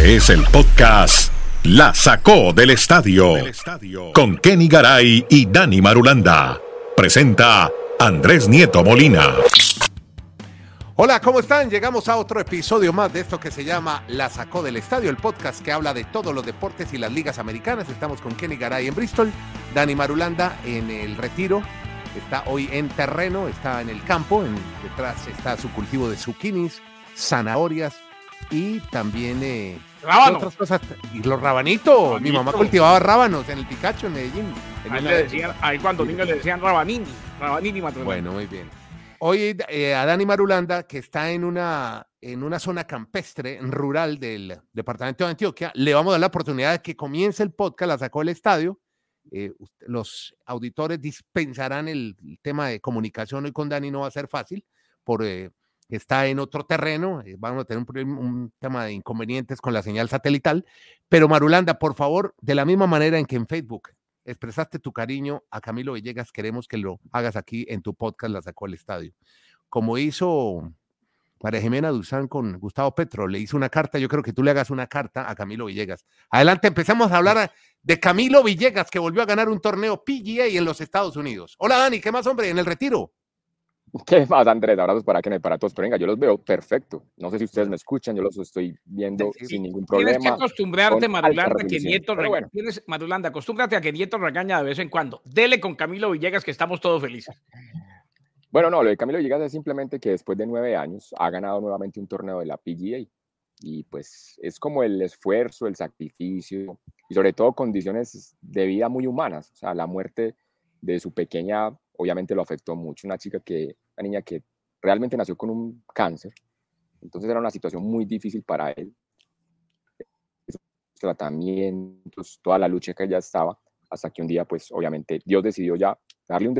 Este es el podcast La Sacó del Estadio con Kenny Garay y Dani Marulanda. Presenta Andrés Nieto Molina. Hola, ¿cómo están? Llegamos a otro episodio más de esto que se llama La Sacó del Estadio, el podcast que habla de todos los deportes y las ligas americanas. Estamos con Kenny Garay en Bristol, Dani Marulanda en el retiro. Está hoy en terreno, está en el campo, detrás está su cultivo de zucchinis, zanahorias, y también eh, otras cosas. Y los rabanitos. Mi mamá cultivaba rábanos en el Picacho, en Medellín. ahí, cuando niños le decían rabanini. Rabanini Bueno, muy bien. Hoy eh, a Dani Marulanda, que está en una, en una zona campestre, rural del departamento de Antioquia, le vamos a dar la oportunidad de que comience el podcast, la sacó el estadio. Eh, los auditores dispensarán el, tema de comunicación hoy con Dani, no va a ser fácil por eh, está en otro terreno, eh, vamos a tener un, tema de inconvenientes con la señal satelital, pero Marulanda, por favor, de la misma manera en que en Facebook expresaste tu cariño a Camilo Villegas, queremos que lo hagas aquí en tu podcast La Sacó al Estadio. Como hizo María Jimena Duzán con Gustavo Petro, le hizo una carta, yo creo que tú le hagas una carta a Camilo Villegas. Adelante, empezamos a hablar de Camilo Villegas, que volvió a ganar un torneo PGA en los Estados Unidos. Hola Dani, ¿qué más hombre en el retiro? ¿Qué más, Andrés? Abrazos para que para todos. Pero venga, yo los veo perfecto. No sé si ustedes me escuchan, yo los estoy viendo sin ningún problema. Tienes que acostumbrarte, Madulanda, que Nieto bueno. Tienes, acostúmbrate a que Nieto regaña de vez en cuando. Dele con Camilo Villegas, que estamos todos felices. Bueno, no, lo de Camilo Villegas es simplemente que después de nueve años ha ganado nuevamente un torneo de la PGA. Y pues es como el esfuerzo, el sacrificio y sobre todo condiciones de vida muy humanas. O sea, la muerte de su pequeña obviamente lo afectó mucho. Una chica que, una niña que realmente nació con un cáncer, entonces era una situación muy difícil para él. Tratamientos, toda la lucha que ella estaba, hasta que un día, pues obviamente Dios decidió ya darle un...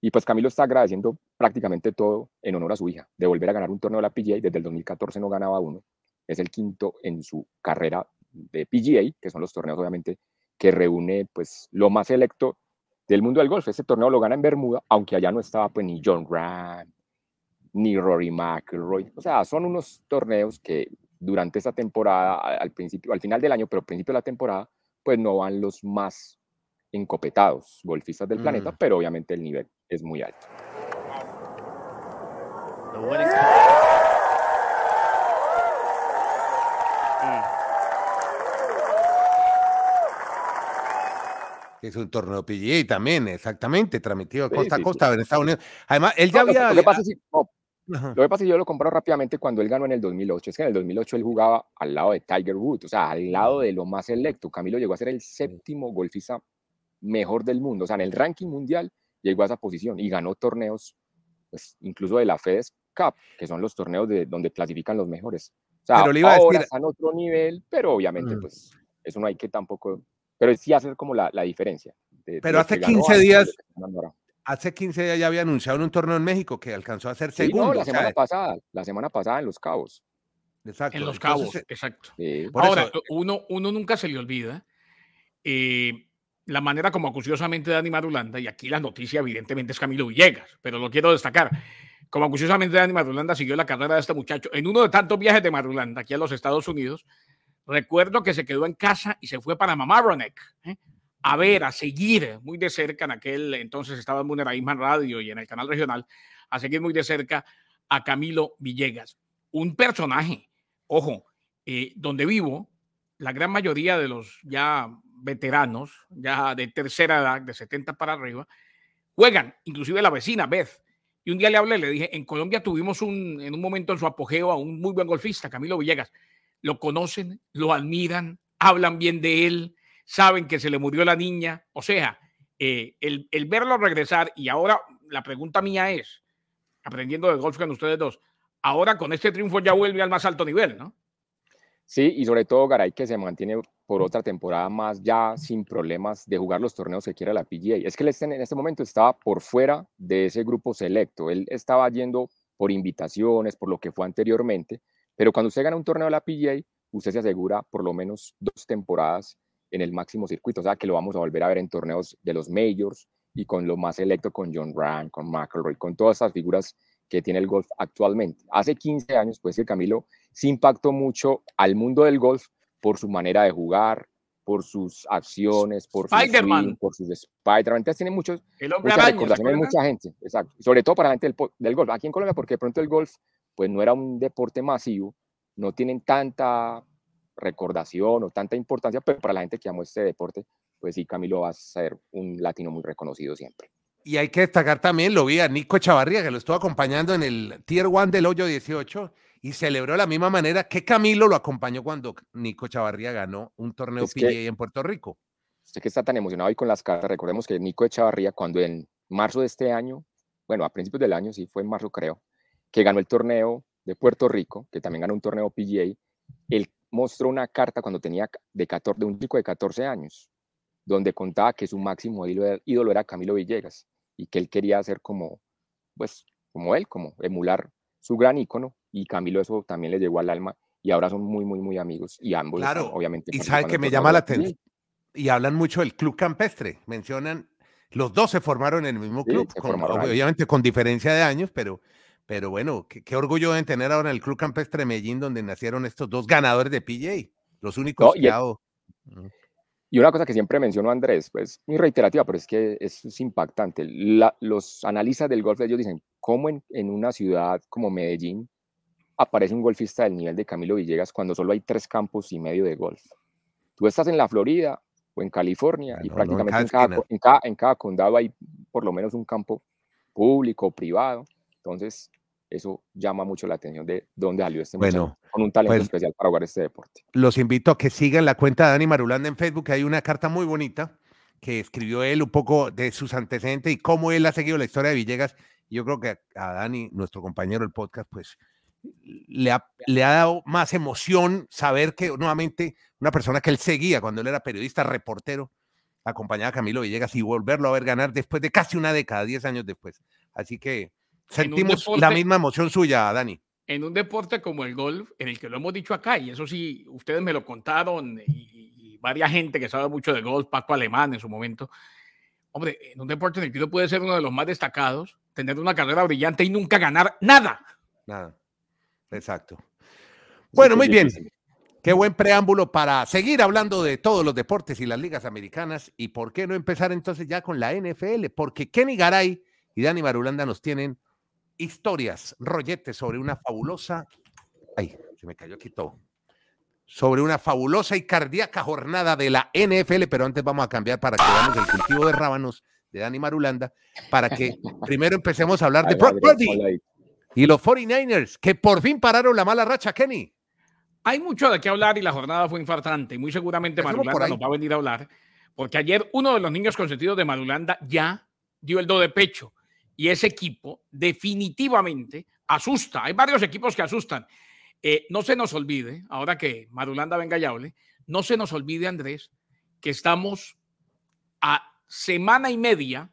Y pues Camilo está agradeciendo prácticamente todo en honor a su hija, de volver a ganar un torneo de la PGA, desde el 2014 no ganaba uno, es el quinto en su carrera de PGA, que son los torneos obviamente que reúne pues lo más selecto del mundo del golf. Ese torneo lo gana en Bermuda, aunque allá no estaba pues ni John Ram, ni Rory McIlroy. O sea, son unos torneos que durante esta temporada, al principio, al final del año, pero al principio de la temporada, pues no van los más encopetados golfistas del planeta, mm. pero obviamente el nivel es muy alto. Es un torneo PGA también, exactamente, transmitido costa a costa en Estados Unidos. Además, él ya había... Lo, que pasa es que yo lo comparo rápidamente cuando él ganó en el 2008. Es que en el 2008 él jugaba al lado de Tiger Woods, o sea, al lado de lo más selecto. Camilo llegó a ser el séptimo golfista mejor del mundo. O sea, en el ranking mundial llegó a esa posición y ganó torneos, pues, incluso de la FedEx Cup, que son los torneos de donde clasifican los mejores. O sea, pero le iba a decir... están otro nivel, pero obviamente, pues, eso no hay que tampoco pero sí hacer como la, la diferencia. pero hace 15 días, hace 15 días ya había anunciado en un torneo en México que alcanzó a ser segundo. la semana pasada, la semana pasada en Los Cabos. Exacto. En Los Cabos, exacto. Ahora, uno, uno nunca se le olvida eh, la manera como acuciosamente Dani Marulanda, y aquí la noticia evidentemente es Camilo Villegas, pero lo quiero destacar, como acuciosamente Dani Marulanda siguió la carrera de este muchacho en uno de tantos viajes de Marulanda aquí a los Estados Unidos, Recuerdo que se quedó en casa y se fue para Mamaroneck ¿eh? a ver, a seguir muy de cerca, en aquel entonces estaba en Muneraísman Radio y en el canal regional, a seguir muy de cerca a Camilo Villegas. Un personaje, ojo, eh, donde vivo, la gran mayoría de los ya veteranos, ya de tercera edad, de 70 para arriba, juegan, inclusive la vecina Beth. Y un día le hablé, le dije, en Colombia tuvimos un, en un momento en su apogeo a un muy buen golfista, Camilo Villegas lo conocen, lo admiran, hablan bien de él, saben que se le murió la niña. O sea, eh, el, verlo regresar y ahora la pregunta mía es, aprendiendo de golf con ustedes dos, ahora con este triunfo ya vuelve al más alto nivel, ¿no? Sí, y sobre todo Garay que se mantiene por otra temporada más ya sin problemas de jugar los torneos que quiera la PGA. Es que él en este momento estaba por fuera de ese grupo selecto. Él estaba yendo por invitaciones, por lo que fue anteriormente, pero cuando usted gana un torneo de la PGA, usted se asegura por lo menos dos temporadas en el máximo circuito, o sea que lo vamos a volver a ver en torneos de los majors y con lo más selecto con John Rand, con McElroy, con todas esas figuras que tiene el golf actualmente. Hace 15 años, pues que Camilo se impactó mucho al mundo del golf por su manera de jugar, por sus acciones, por su swing, por sus Spider-Man. Entonces tiene muchos, muchas recordaciones mucha gente, exacto. Sobre todo para la gente del, del, golf. Aquí en Colombia, porque de pronto el golf pues no era un deporte masivo, no tienen tanta recordación o tanta importancia, pero para la gente que amó este deporte, pues sí, Camilo va a ser un latino muy reconocido siempre. Y hay que destacar también, lo vi a Nico Chavarría, que lo estuvo acompañando en el Tier 1 del hoyo 18 y celebró de la misma manera que Camilo lo acompañó cuando Nico Chavarría ganó un torneo PGA en Puerto Rico. Usted que está tan emocionado hoy con las cartas, recordemos que Nico Chavarría, cuando en marzo de este año, bueno, a principios del año, sí fue en marzo creo, que ganó el torneo de Puerto Rico, que también ganó un torneo PGA, él mostró una carta cuando tenía de, 14, de un chico de 14 años, donde contaba que su máximo ídolo era Camilo Villegas y que él quería ser como, pues, como él, como emular su gran ícono y Camilo eso también le llegó al alma y ahora son muy, muy, muy amigos y ambos, claro, obviamente. Y sabe que me llama la atención y hablan mucho del club campestre, mencionan, los dos se formaron en el mismo club, obviamente con diferencia de años, pero, pero bueno, qué, orgullo deben tener ahora en el club campestre de Medellín donde nacieron estos dos ganadores de PJ, los únicos que y una cosa que siempre mencionó Andrés, pues muy reiterativa, pero es que es, impactante. los analistas del golf, ellos dicen, ¿cómo en, en, una ciudad como Medellín aparece un golfista del nivel de Camilo Villegas cuando solo hay tres campos y medio de golf? Tú estás en la Florida o en California y prácticamente en, cada, en, cada, en cada condado hay por lo menos un campo público, privado. Entonces, eso llama mucho la atención de dónde salió este bueno, con un talento pues especial para jugar este deporte. Los invito a que sigan la cuenta de Dani Marulanda en Facebook, hay una carta muy bonita que escribió él un poco de sus antecedentes y cómo él ha seguido la historia de Villegas. Yo creo que a Dani, nuestro compañero del podcast, pues le ha, le ha dado más emoción saber que nuevamente una persona que él seguía cuando él era periodista, reportero, acompañaba a Camilo Villegas y volverlo a ver ganar después de casi una década, 10 años después. Así que Sentimos la misma emoción suya, Dani. En un deporte como el golf, en el que lo hemos dicho acá, y eso sí, ustedes me lo contaron, y, varias gente que sabe mucho de golf, Paco Alemán en su momento. Hombre, en un deporte en el que uno puede ser uno de los más destacados, tener una carrera brillante y nunca ganar nada. Nada. Exacto. Bueno, muy bien. Qué buen preámbulo para seguir hablando de todos los deportes y las ligas americanas. ¿Y por qué no empezar entonces ya con la NFL? Porque Kenny Garay y Dani Marulanda nos tienen historias, rolletes sobre una fabulosa. Ay, se me cayó aquí todo. Sobre una fabulosa y cardíaca jornada de la NFL, pero antes vamos a cambiar para que veamos el cultivo de rábanos de Dani Marulanda, para que primero empecemos a hablar de Brock Purdy y los 49ers, que por fin pararon la mala racha, Kenny. Hay mucho de qué hablar y la jornada fue infartante. Y muy seguramente Marulanda nos va a venir a hablar, porque ayer uno de los niños consentidos de Marulanda ya dio el do de pecho y ese equipo definitivamente asusta. Hay varios equipos que asustan. Eh, no se nos olvide, ahora que Marulanda venga y hable, no se nos olvide, Andrés, que estamos a semana y media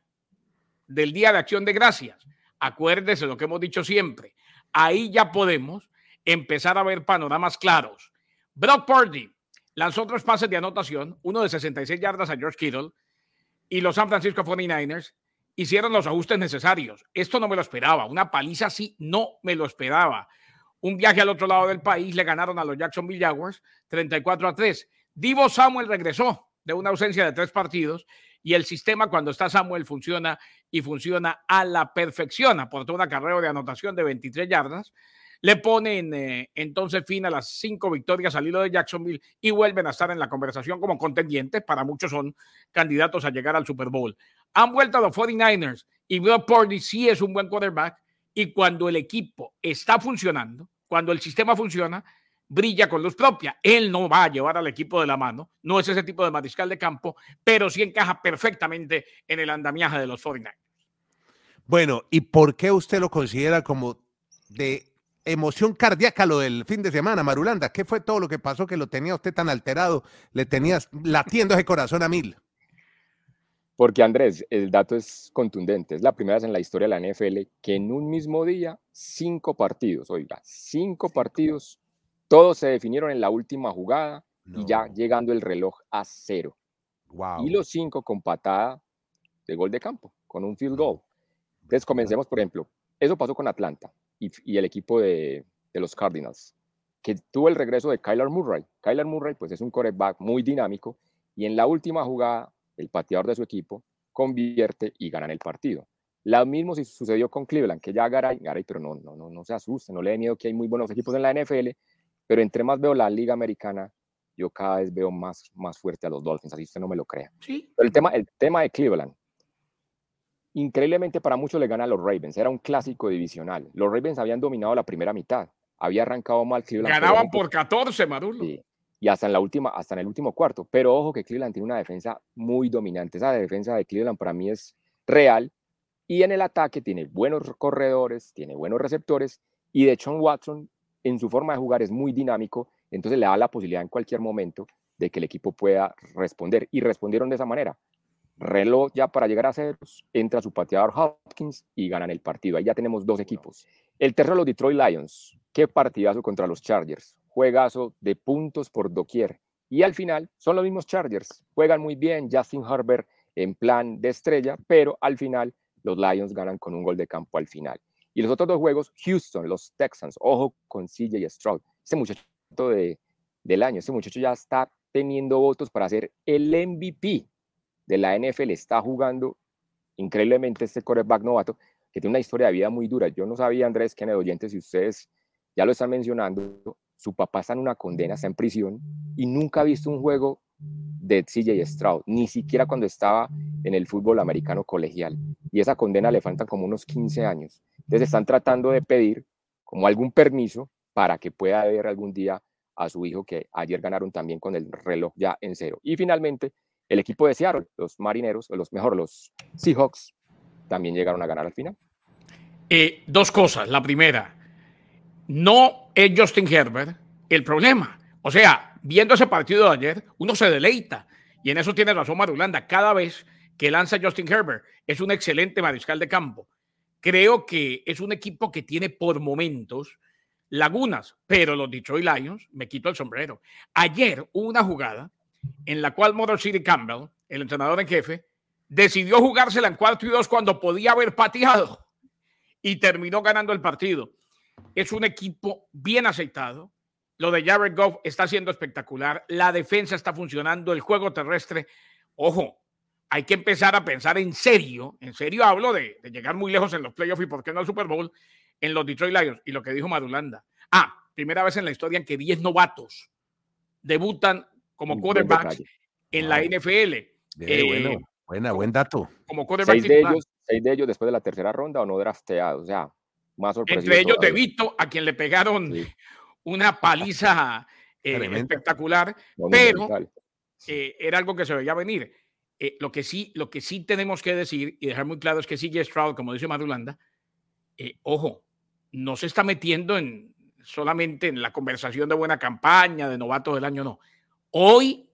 del Día de Acción de Gracias. Acuérdese lo que hemos dicho siempre. Ahí ya podemos empezar a ver panoramas claros. Brock Purdy lanzó tres pases de anotación, uno de 66 yardas a George Kittle y los San Francisco 49ers hicieron los ajustes necesarios. Esto no me lo esperaba. Una paliza así no me lo esperaba. Un viaje al otro lado del país le ganaron a los Jacksonville Jaguars 34 a 3. Divo Samuel regresó de una ausencia de tres partidos y el sistema cuando está Samuel funciona y funciona a la perfección. Aportó una carrera de anotación de 23 yardas. Le ponen eh, entonces fin a las cinco victorias al hilo de Jacksonville y vuelven a estar en la conversación como contendientes. Para muchos son candidatos a llegar al Super Bowl han vuelto a los 49ers y Brock Purdy sí es un buen quarterback y cuando el equipo está funcionando, cuando el sistema funciona, brilla con luz propia. Él no va a llevar al equipo de la mano, no es ese tipo de mariscal de campo, pero sí encaja perfectamente en el andamiaje de los 49ers. Bueno, ¿y por qué usted lo considera como de emoción cardíaca lo del fin de semana, Marulanda? ¿Qué fue todo lo que pasó que lo tenía usted tan alterado? Le tenías latiendo ese corazón a mil. Porque Andrés, el dato es contundente. Es la primera vez en la historia de la NFL que en un mismo día, cinco partidos, oiga, cinco partidos, todos se definieron en la última jugada y ya llegando el reloj a cero. Y los cinco con patada de gol de campo, con un field goal. Entonces comencemos, por ejemplo, eso pasó con Atlanta y, el equipo de, de los Cardinals. que tuvo el regreso de Kyler Murray. Kyler Murray, pues es un quarterback muy dinámico y en la última jugada, el pateador de su equipo convierte y ganan el partido. Lo mismo sucedió con Cleveland, que ya Garay, Garay, pero no, no, no, no se asuste, no le dé miedo que hay muy buenos equipos en la NFL, pero entre más veo la liga americana, yo cada vez veo más, más fuerte a los Dolphins, así usted no me lo crea. Sí. el tema, el tema de Cleveland, increíblemente para muchos le gana a los Ravens, era un clásico divisional. Los Ravens habían dominado la primera mitad, había arrancado mal Cleveland. Ganaban por 14, Marulo. Y hasta en, la última, hasta en el último cuarto. Pero ojo que Cleveland tiene una defensa muy dominante. Esa defensa de Cleveland para mí es real. Y en el ataque tiene buenos corredores, tiene buenos receptores. Y de John Watson, en su forma de jugar, es muy dinámico. Entonces le da la posibilidad en cualquier momento de que el equipo pueda responder. Y respondieron de esa manera. Reloj ya para llegar a ceros, entra su pateador Hopkins y ganan el partido. Ahí ya tenemos dos equipos. El tercero, los Detroit Lions. Qué partidazo contra los Chargers. Juegazo de puntos por doquier. Y al final son los mismos Chargers. Juegan muy bien. Justin Herbert en plan de estrella, pero al final los Lions ganan con un gol de campo al final. Y los otros dos juegos, Houston, los Texans, ojo con CJ Stroud. Este muchacho de, del año, este muchacho ya está teniendo votos para ser el MVP de la NFL. Está jugando increíblemente este quarterback novato que tiene una historia de vida muy dura. Yo no sabía, Andrés, que en el oyente, si ustedes ya lo están mencionando, su papá está en una condena, está en prisión y nunca ha visto un juego de CJ Stroud, ni siquiera cuando estaba en el fútbol americano colegial. Y esa condena le faltan como unos 15 años. Entonces están tratando de pedir como algún permiso para que pueda ver algún día a su hijo que ayer ganaron también con el reloj ya en cero. Y finalmente, el equipo de Seattle, los marineros, o los mejor, los Seahawks, también llegaron a ganar al final. Eh, dos cosas. La primera, no es Justin Herbert el problema. O sea, viendo ese partido de ayer, uno se deleita. Y en eso tiene razón Marulanda. Cada vez que lanza Justin Herbert, es un excelente mariscal de campo. Creo que es un equipo que tiene por momentos lagunas, pero los Detroit Lions, me quito el sombrero. Ayer hubo una jugada en la cual Motor City Campbell, el entrenador en jefe, decidió jugársela en cuarto y dos cuando podía haber pateado y terminó ganando el partido. Es un equipo bien aceitado. Lo de Jared Goff está siendo espectacular. La defensa está funcionando. El juego terrestre, ojo, hay que empezar a pensar en serio. En serio hablo de, llegar muy lejos en los playoffs y por qué no al Super Bowl en los Detroit Lions. Y lo que dijo Madulanda. Ah, primera vez en la historia en que 10 novatos debutan como quarterbacks en la NFL. Eh, Buena, buen dato. Como seis de, ellos, seis de ellos después de la tercera ronda o no drafteados. O sea, más Entre ellos De Vito, a quien le pegaron una paliza eh, espectacular, pero eh, era algo que se veía venir. Eh, lo, que sí, lo que sí tenemos que decir y dejar muy claro es que CJ Stroud, como dice Madulanda, ojo, no se está metiendo en solamente en la conversación de buena campaña, de novato del año, no. Hoy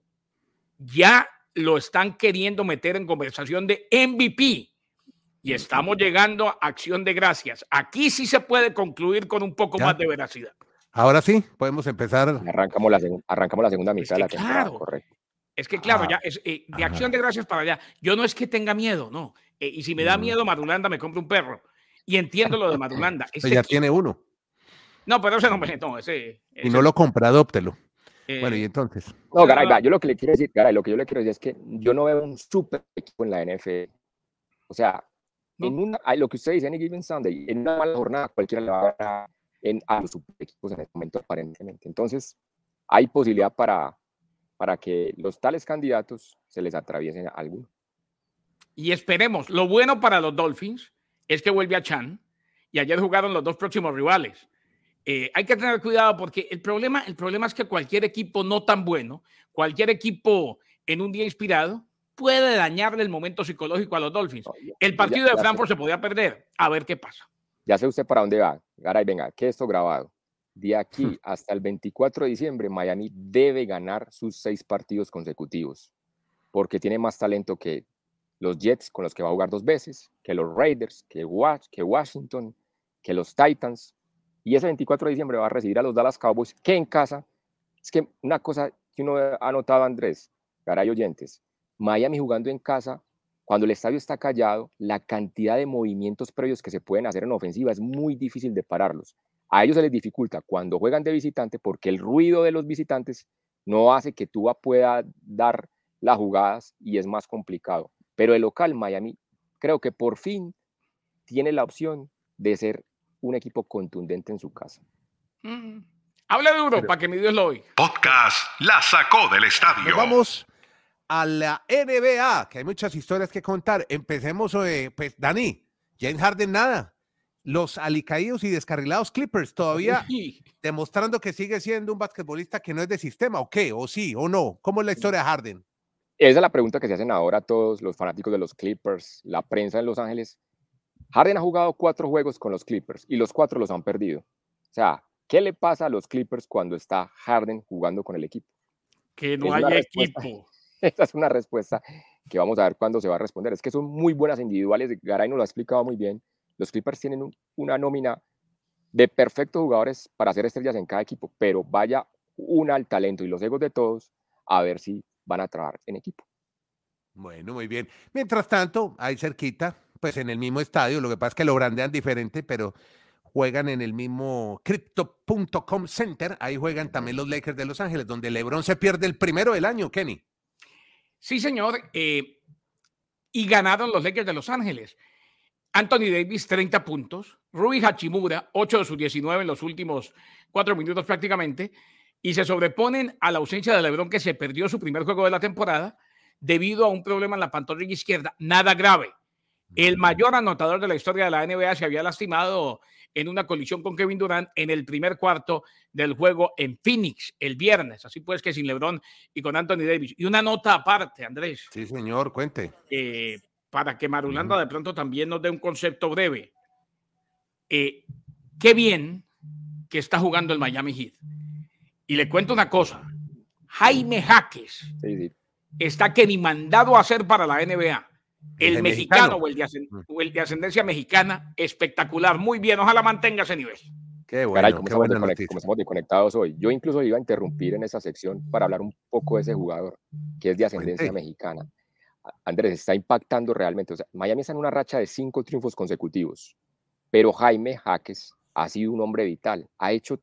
ya lo están queriendo meter en conversación de MVP. Y estamos llegando a acción de gracias. Aquí sí se puede concluir con un poco más de veracidad. Ahora sí, podemos empezar. Arrancamos la, arrancamos la segunda mitad de la temporada, correcto. Es que claro, ya es, eh, de acción de gracias para allá. Yo no es que tenga miedo, no. Eh, y si me da mm. miedo Madulanda, me compro un perro. Y entiendo lo de Madulanda. ya tiene uno. No, pero ese no me. No, ese, Y no lo compra, adóptelo bueno, y eh, entonces. No, Garay, yo lo que le quiero decir, Garay, lo que yo le quiero decir es que yo no veo un super equipo en la NFL. O sea, en una, lo que usted dice en Given Sunday, en una mala jornada cualquiera le va a ganar en, a los equipos en este momento aparentemente. Entonces, hay posibilidad para, para que los tales candidatos se les atraviesen a alguno. Y esperemos, lo bueno para los Dolphins es que vuelve a Chan y ayer jugaron los dos próximos rivales. Eh, hay que tener cuidado porque el problema, el problema es que cualquier equipo no tan bueno, cualquier equipo en un día inspirado, puede dañarle el momento psicológico a los Dolphins. El partido de Frankfurt se podía perder. A ver qué pasa. Ya sé usted para dónde va. Garay, venga, que esto grabado. De aquí hmm. hasta el 24 de diciembre, Miami debe ganar sus seis partidos consecutivos, porque tiene más talento que los Jets, con los que va a jugar dos veces, que los Raiders, que, que Washington, que los Titans. Y ese 24 de diciembre va a recibir a los Dallas Cowboys, que en casa, es que una cosa que uno ha notado, Andrés, caray oyentes, Miami jugando en casa, cuando el estadio está callado, la cantidad de movimientos previos que se pueden hacer en ofensiva es muy difícil de pararlos. A ellos se les dificulta cuando juegan de visitante porque el ruido de los visitantes no hace que Tua pueda dar las jugadas y es más complicado. Pero el local Miami creo que por fin tiene la opción de ser un equipo contundente en su casa. Mm. Habla de Europa, que mi Dios lo oiga. Podcast La Sacó del Estadio. vamos a la NBA, que hay muchas historias que contar. Empecemos, eh, pues, Dani, James Harden nada. Los alicaídos y descarrilados Clippers todavía demostrando que sigue siendo un basquetbolista que no es de sistema, ¿o qué? ¿O sí? ¿O no? ¿Cómo es la historia de Harden? Esa es la pregunta que se hacen ahora todos los fanáticos de los Clippers, la prensa en Los Ángeles. Harden ha jugado cuatro juegos con los Clippers y los cuatro los han perdido. O sea, ¿qué le pasa a los Clippers cuando está Harden jugando con el equipo? Que no hay equipo. Esa es una respuesta que vamos a ver cuándo se va a responder. Es que son muy buenas individuales. Garay nos lo ha explicado muy bien. Los Clippers tienen una nómina de perfectos jugadores para hacer estrellas en cada equipo, pero vaya una al talento y los egos de todos a ver si van a trabajar en equipo. Bueno, muy bien. Mientras tanto, ahí cerquita, pues en el mismo estadio, lo que pasa es que lo brandean diferente, pero juegan en el mismo Crypto.com Center, ahí juegan también los Lakers de Los Ángeles, donde LeBron se pierde el primero del año, Kenny. Sí, señor, eh, y ganaron los Lakers de Los Ángeles. Anthony Davis, 30 puntos. Rui Hachimura, 8 de sus 19 en los últimos 4 minutos prácticamente. Y se sobreponen a la ausencia de LeBron, que se perdió su primer juego de la temporada debido a un problema en la pantorrilla izquierda. Nada grave. El mayor anotador de la historia de la NBA se había lastimado en una colisión con Kevin Durant en el primer cuarto del juego en Phoenix el viernes. Así pues que sin LeBron y con Anthony Davis. Y una nota aparte, Andrés. Sí, señor, cuente. Eh, para que Marulanda de pronto también nos dé un concepto breve. Eh, qué bien que está jugando el Miami Heat. Y le cuento una cosa. Jaime Jaques está que ni mandado a hacer para la NBA. El, mexicano, o, el de ascendencia mexicana, espectacular, muy bien, ojalá mantenga ese nivel. Qué bueno, qué bueno estamos desconectados hoy. Yo incluso iba a interrumpir en esa sección para hablar un poco de ese jugador que es de ascendencia mexicana. Andrés, está impactando realmente. O sea, Miami está en una racha de cinco triunfos consecutivos, pero Jaime Jaques ha sido un hombre vital. Ha hecho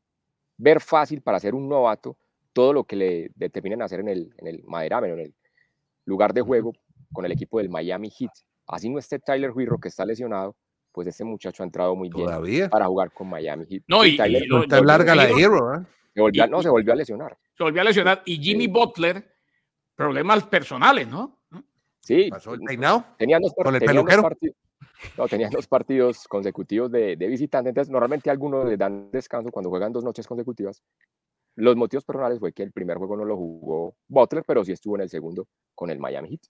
ver fácil para ser un novato todo lo que le determinan hacer en el, en el en el lugar de juego con el equipo del Miami Heat. Así no esté Tyler Huirro, que está lesionado, pues este muchacho ha entrado muy bien para jugar con Miami Heat. No, y, larga la Hero, ¿eh? no, se volvió a lesionar. Se volvió a lesionar. Y Jimmy Butler, problemas personales, ¿no? Sí. ¿Pasó el peinado? Tenían dos, ¿Con el peluquero? no, tenían dos partidos consecutivos de, de visitantes. Entonces, normalmente algunos le dan descanso cuando juegan dos noches consecutivas. Los motivos personales fue que el primer juego no lo jugó Butler, pero sí estuvo en el segundo con el Miami Heat.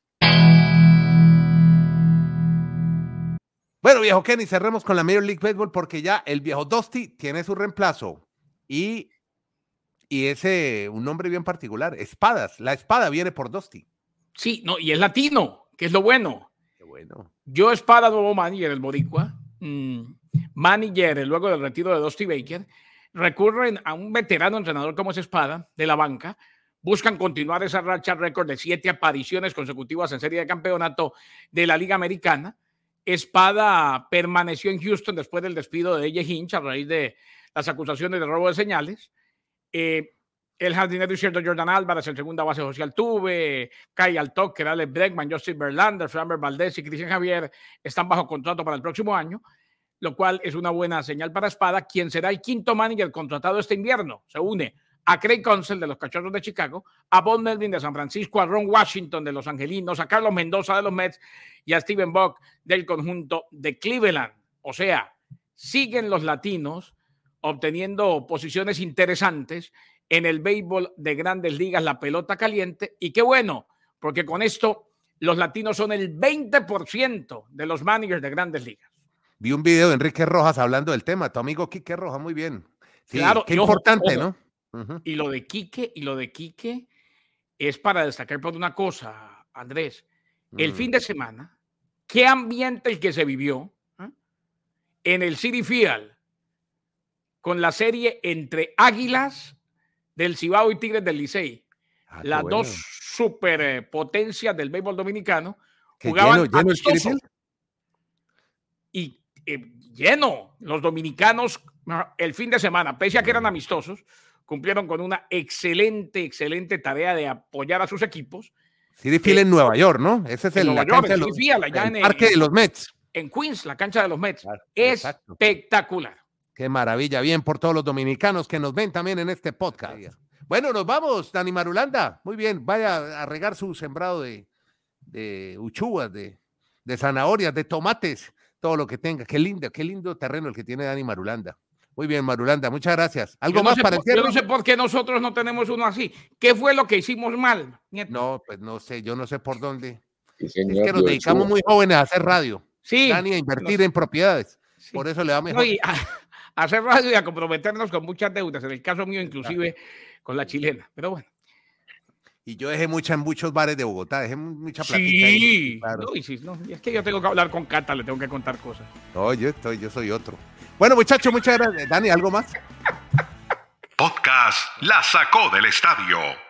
Bueno, viejo Kenny, cerremos con la Major League Baseball porque ya el viejo Dusty tiene su reemplazo y, y ese, un nombre bien particular, Espadas. La espada viene por Dusty. Sí, no, y es latino, que es lo bueno. Qué bueno. Yo, Espada, nuevo manager, el Boricua, mm, manager luego del retiro de Dusty Baker, recurren a un veterano entrenador como es Espada, de la banca, buscan continuar esa racha récord de siete apariciones consecutivas en serie de campeonato de la Liga Americana. Espada permaneció en Houston después del despido de ella Hinch a raíz de las acusaciones de robo de señales. Eh, el jardinero izquierdo Jordan Álvarez, en segunda base social Tuve, Kyle Tucker, Alex Bregman, Justin Verlander, Framber Valdez y Cristian Javier están bajo contrato para el próximo año lo cual es una buena señal para Espada, quien será el quinto manager contratado este invierno. Se une a Craig Council de los Cachorros de Chicago, a Bob Melvin de San Francisco, a Ron Washington de los Angelinos, a Carlos Mendoza de los Mets y a Steven Buck del conjunto de Cleveland. O sea, siguen los latinos obteniendo posiciones interesantes en el béisbol de grandes ligas, la pelota caliente. Y qué bueno, porque con esto los latinos son el 20% de los managers de grandes ligas. Vi un video de Enrique Rojas hablando del tema. Tu amigo Quique Rojas, muy bien. claro, qué importante, ¿no? Y lo de Quique, y lo de Quique es para destacar por una cosa, Andrés. El mm. fin de semana, qué ambiente el que se vivió ¿eh? en el City Field con la serie entre Águilas del Cibao y Tigres del Licey. Ah, las dos superpotencias del béisbol dominicano jugaban lleno, lleno y lleno. Los dominicanos el fin de semana, pese a que eran amistosos, cumplieron con una excelente, excelente tarea de apoyar a sus equipos. City Field en Nueva York, ¿no? Ese es el, la cancha de los, el parque de los Mets. En Queens, la cancha de los Mets. Espectacular. Qué maravilla. Bien por todos los dominicanos que nos ven también en este podcast. Bueno, nos vamos, Dani Marulanda. Muy bien, vaya a regar su sembrado de, de uchuvas, de, de zanahorias, de tomates, todo lo que tenga. Qué lindo, qué lindo terreno el que tiene Dani Marulanda. Muy bien, Marulanda, muchas gracias. ¿Algo más para decir? Yo no sé por qué nosotros no tenemos uno así. ¿Qué fue lo que hicimos mal? No, pues no sé, yo no sé por dónde. es que nos dedicamos muy jóvenes a hacer radio. Sí. a invertir en propiedades. Por eso le da mejor. a, hacer radio y a comprometernos con muchas deudas. En el caso mío, inclusive con la chilena. Pero bueno. Y yo dejé mucha en muchos bares de Bogotá, dejé mucha platita. Sí, claro. sí, no. Y es que yo tengo que hablar con Cata, le tengo que contar cosas. No, yo estoy, yo soy otro. Bueno, muchachos, muchas gracias. Dani, ¿algo más? Podcast La Sacó del Estadio